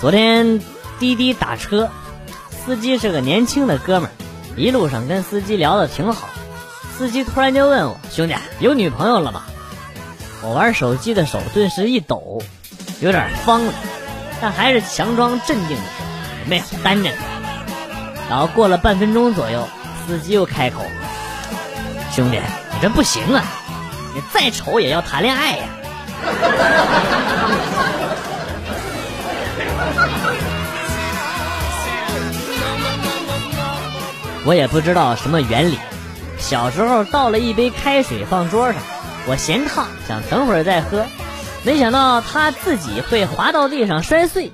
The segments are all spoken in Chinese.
昨天滴滴打车，司机是个年轻的哥们儿，一路上跟司机聊得挺好。司机突然就问我：“兄弟，有女朋友了吗？”我玩手机的手顿时一抖，有点慌了，但还是强装镇定的说：“没有，单着呢。”然后过了半分钟左右，司机又开口：“兄弟，你这不行啊，你再丑也要谈恋爱呀。”我也不知道什么原理，小时候倒了一杯开水放桌上，我嫌烫，想等会儿再喝，没想到它自己会滑到地上摔碎。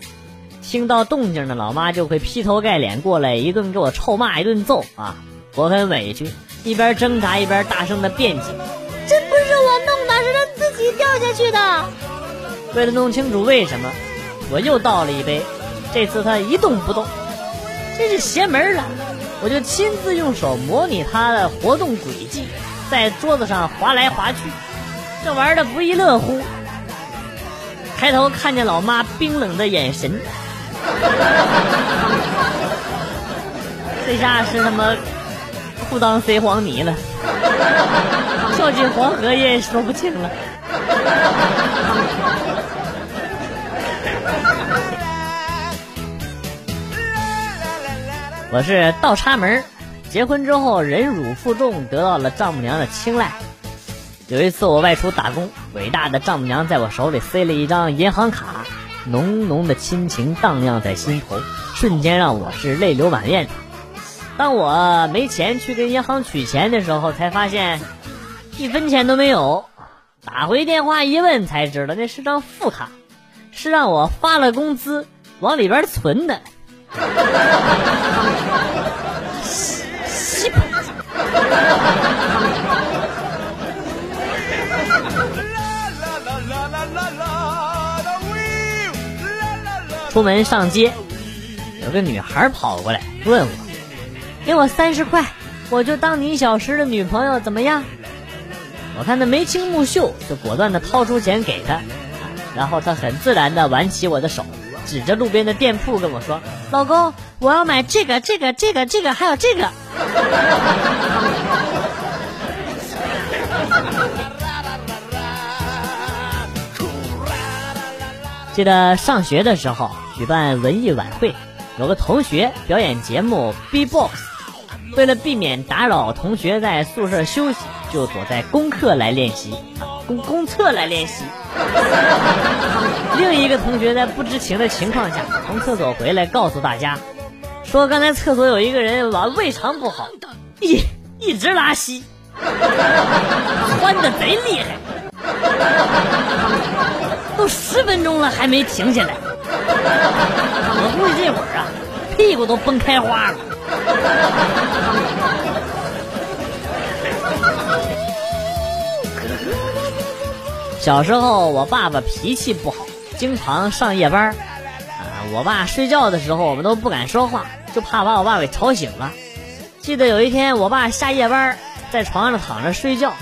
听到动静的老妈就会劈头盖脸过来一顿给我臭骂一顿揍啊！我很委屈，一边挣扎一边大声的辩解：“这不是我弄的，是他自己掉下去的。”为了弄清楚为什么，我又倒了一杯，这次他一动不动，真是邪门了。我就亲自用手模拟他的活动轨迹，在桌子上滑来滑去，这玩的不亦乐乎。抬头看见老妈冰冷的眼神，这下是他妈裤裆塞黄泥了，跳进黄河也说不清了。我是倒插门结婚之后忍辱负重，得到了丈母娘的青睐。有一次我外出打工，伟大的丈母娘在我手里塞了一张银行卡，浓浓的亲情荡漾在心头，瞬间让我是泪流满面。当我没钱去跟银行取钱的时候，才发现一分钱都没有。打回电话一问才知道，那是张副卡，是让我发了工资往里边存的。出门上街，有个女孩跑过来问我：“给我三十块，我就当你小时的女朋友，怎么样？”我看她眉清目秀，就果断的掏出钱给她，然后她很自然的挽起我的手。指着路边的店铺跟我说：“老公，我要买这个、这个、这个、这个，还有这个。”记得上学的时候举办文艺晚会，有个同学表演节目 B-box，为了避免打扰同学在宿舍休息，就躲在功课来练习，公公厕来练习。另一个同学在不知情的情况下从厕所回来，告诉大家，说刚才厕所有一个人娃胃肠不好，一一直拉稀，窜的贼厉害，都十分钟了还没停下来。我估计这会儿啊，屁股都崩开花了。小时候我爸爸脾气不好。经常上夜班啊，我爸睡觉的时候我们都不敢说话，就怕把我爸给吵醒了。记得有一天我爸下夜班，在床上躺着睡觉，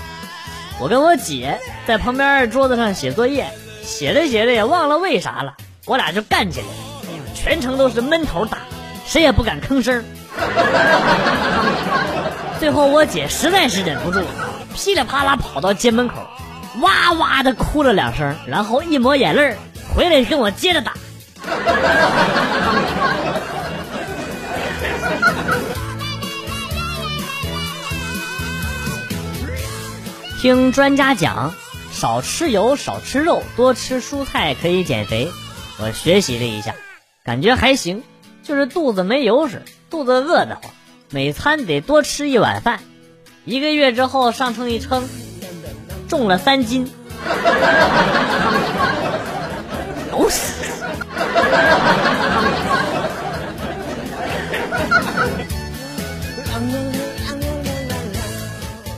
我跟我姐在旁边桌子上写作业，写着写着也忘了为啥了，我俩就干起来了。哎呀，全程都是闷头打，谁也不敢吭声。最后我姐实在是忍不住，噼里啪啦跑到街门口，哇哇的哭了两声，然后一抹眼泪回来跟我接着打。听专家讲，少吃油，少吃肉，多吃蔬菜可以减肥。我学习了一下，感觉还行，就是肚子没油水，肚子饿得慌，每餐得多吃一碗饭。一个月之后上秤一称，重了三斤。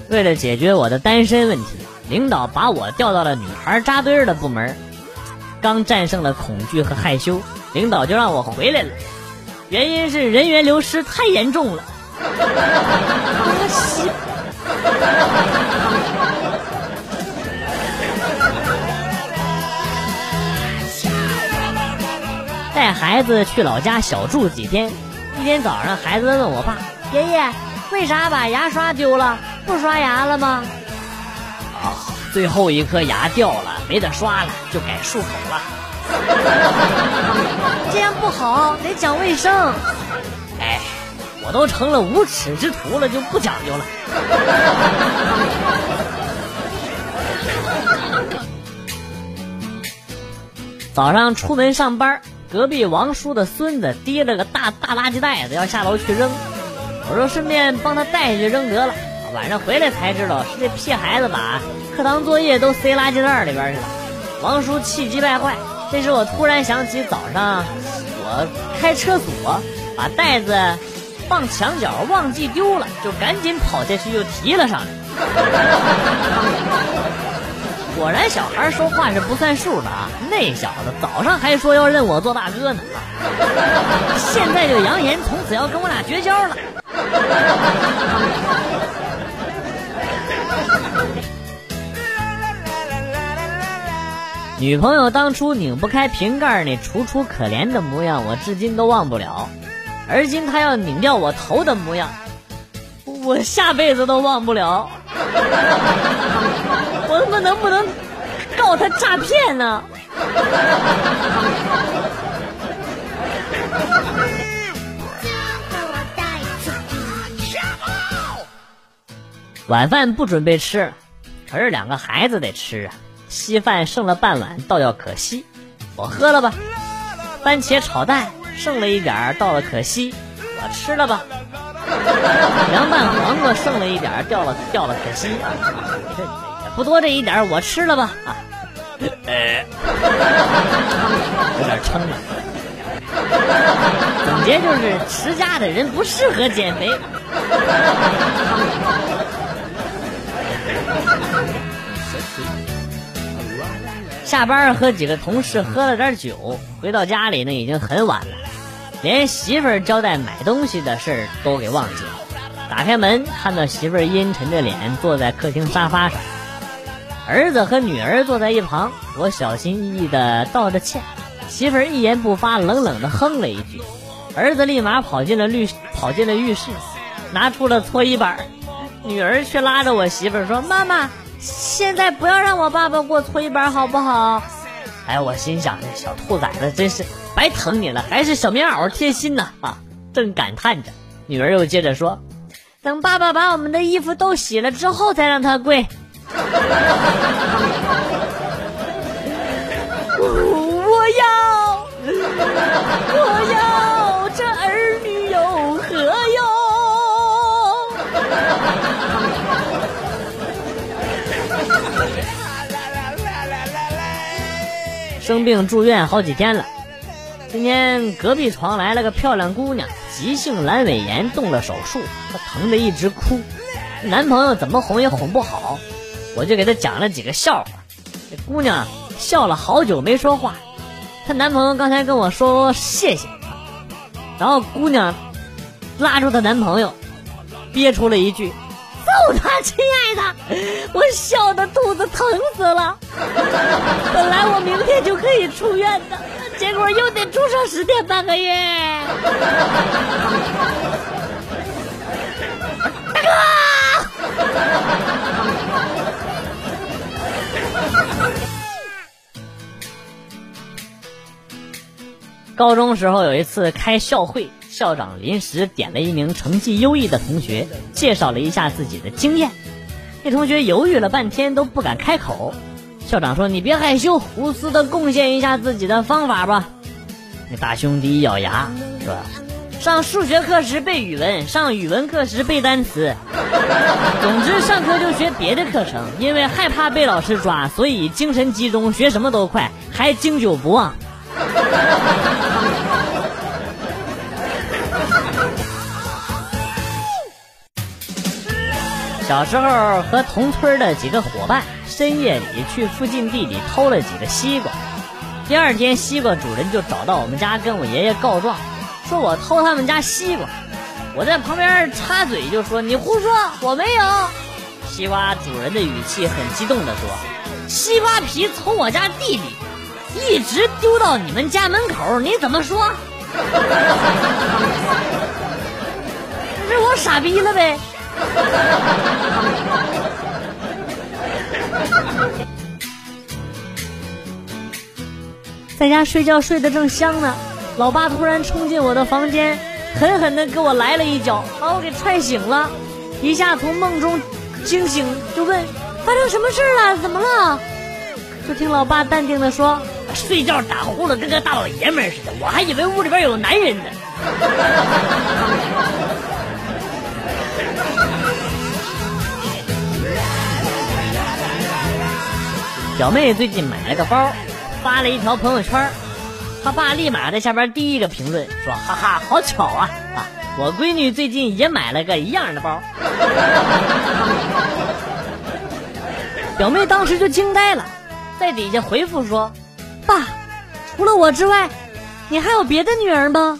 为了解决我的单身问题，领导把我调到了女孩扎堆的部门。刚战胜了恐惧和害羞，领导就让我回来了，原因是人员流失太严重了。带孩子去老家小住几天。一天早上，孩子问我爸：“爷爷，为啥把牙刷丢了？不刷牙了吗？”啊，最后一颗牙掉了，没得刷了，就改漱口了。这样不好，得讲卫生。哎，我都成了无耻之徒了，就不讲究了。早上出门上班，隔壁王叔的孙子提了个大大垃圾袋子要下楼去扔，我说顺便帮他带下去扔得了。晚上回来才知道是这屁孩子把课堂作业都塞垃圾袋里边去了。王叔气急败坏。这时我突然想起早上我开车锁，把袋子放墙角忘记丢了，就赶紧跑下去又提了上来。果然小孩说话是不算数的啊！那小子早上还说要认我做大哥呢，现在就扬言从此要跟我俩绝交了。女朋友当初拧不开瓶盖那楚楚可怜的模样，我至今都忘不了。而今她要拧掉我头的模样，我下辈子都忘不了。能不能不能告他诈骗呢？晚饭不准备吃，可是两个孩子得吃啊。稀饭剩了半碗，倒要可惜，我喝了吧。番茄炒蛋剩了一点儿，倒了可惜，我吃了吧。凉拌黄瓜剩了一点，掉了掉了可惜，不多这一点，我吃了吧。啊，有点撑了。总结就是，持家的人不适合减肥。下班和几个同事喝了点酒，回到家里呢已经很晚了，连媳妇儿交代买东西的事儿都给忘记了。打开门，看到媳妇儿阴沉着脸坐在客厅沙发上，儿子和女儿坐在一旁。我小心翼翼地道着歉，媳妇儿一言不发，冷冷地哼了一句。儿子立马跑进了浴跑进了浴室，拿出了搓衣板，女儿却拉着我媳妇儿说：“妈妈。”现在不要让我爸爸给我搓衣板好不好？哎，我心想这小兔崽子真是白疼你了，还是小棉袄贴心呢啊！正感叹着，女儿又接着说：“等爸爸把我们的衣服都洗了之后，再让他跪。”我要，我要，这儿女有何用？生病住院好几天了，今天隔壁床来了个漂亮姑娘，急性阑尾炎动了手术，她疼得一直哭，男朋友怎么哄也哄不好，我就给她讲了几个笑话，这姑娘笑了好久没说话，她男朋友刚才跟我说谢谢，然后姑娘拉住她男朋友，憋出了一句。揍他，亲爱的！我笑的肚子疼死了。本来我明天就可以出院的，结果又得住上十天半个月。高中时候有一次开校会。校长临时点了一名成绩优异的同学，介绍了一下自己的经验。那同学犹豫了半天都不敢开口。校长说：“你别害羞，无私的贡献一下自己的方法吧。”那大兄弟一咬牙说：“上数学课时背语文，上语文课时背单词。总之上课就学别的课程，因为害怕被老师抓，所以精神集中，学什么都快，还经久不忘。”小时候和同村的几个伙伴深夜里去附近地里偷了几个西瓜，第二天西瓜主人就找到我们家跟我爷爷告状，说我偷他们家西瓜。我在旁边插嘴就说：“你胡说，我没有。”西瓜主人的语气很激动地说：“西瓜皮从我家地里一直丢到你们家门口，你怎么说？这是我傻逼了呗？在家睡觉睡得正香呢，老爸突然冲进我的房间，狠狠的给我来了一脚，把我给踹醒了，一下从梦中惊醒，就问发生什么事了？怎么了？就听老爸淡定的说：“睡觉打呼噜跟个大老爷们似的，我还以为屋里边有男人呢。”表妹最近买了个包。发了一条朋友圈，她爸立马在下边第一个评论说：“哈哈，好巧啊啊！我闺女最近也买了个一样的包。”表妹当时就惊呆了，在底下回复说：“爸，除了我之外，你还有别的女儿吗？”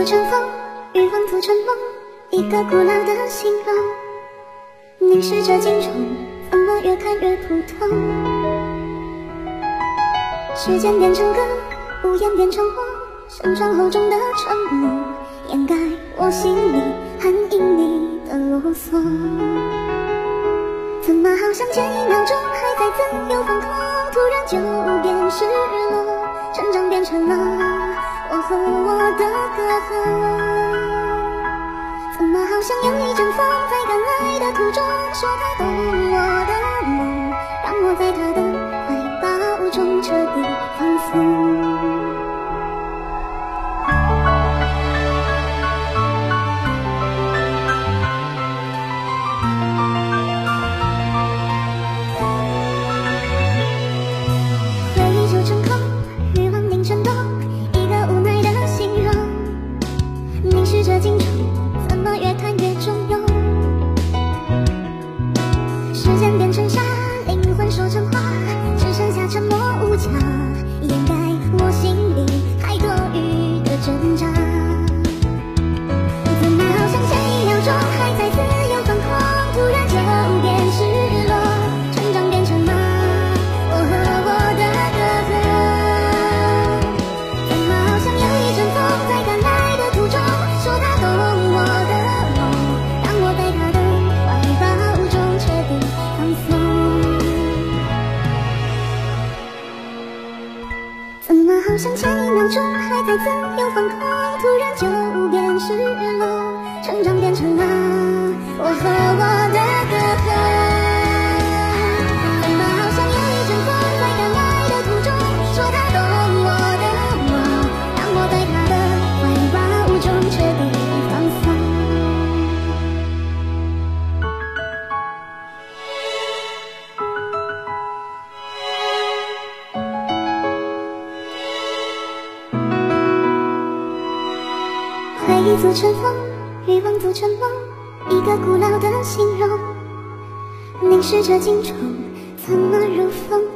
组成风，欲望组成梦，一个古老的形容，凝视着镜中，怎么越看越普通。时间变成歌，无言变成火，盛装厚重的沉默，掩盖我心里很隐秘的啰嗦。怎么好像前一秒钟还在自由放空，突然就变失落，成长变成了。我和我的隔阂，怎么好像有一阵风在赶来的途中，说它懂我？像前一秒钟还在自由放空，突然就变失落。成长变成了我和我的歌。组成风，欲望组成梦，一个古老的形容，凝视着镜中，怎么如风。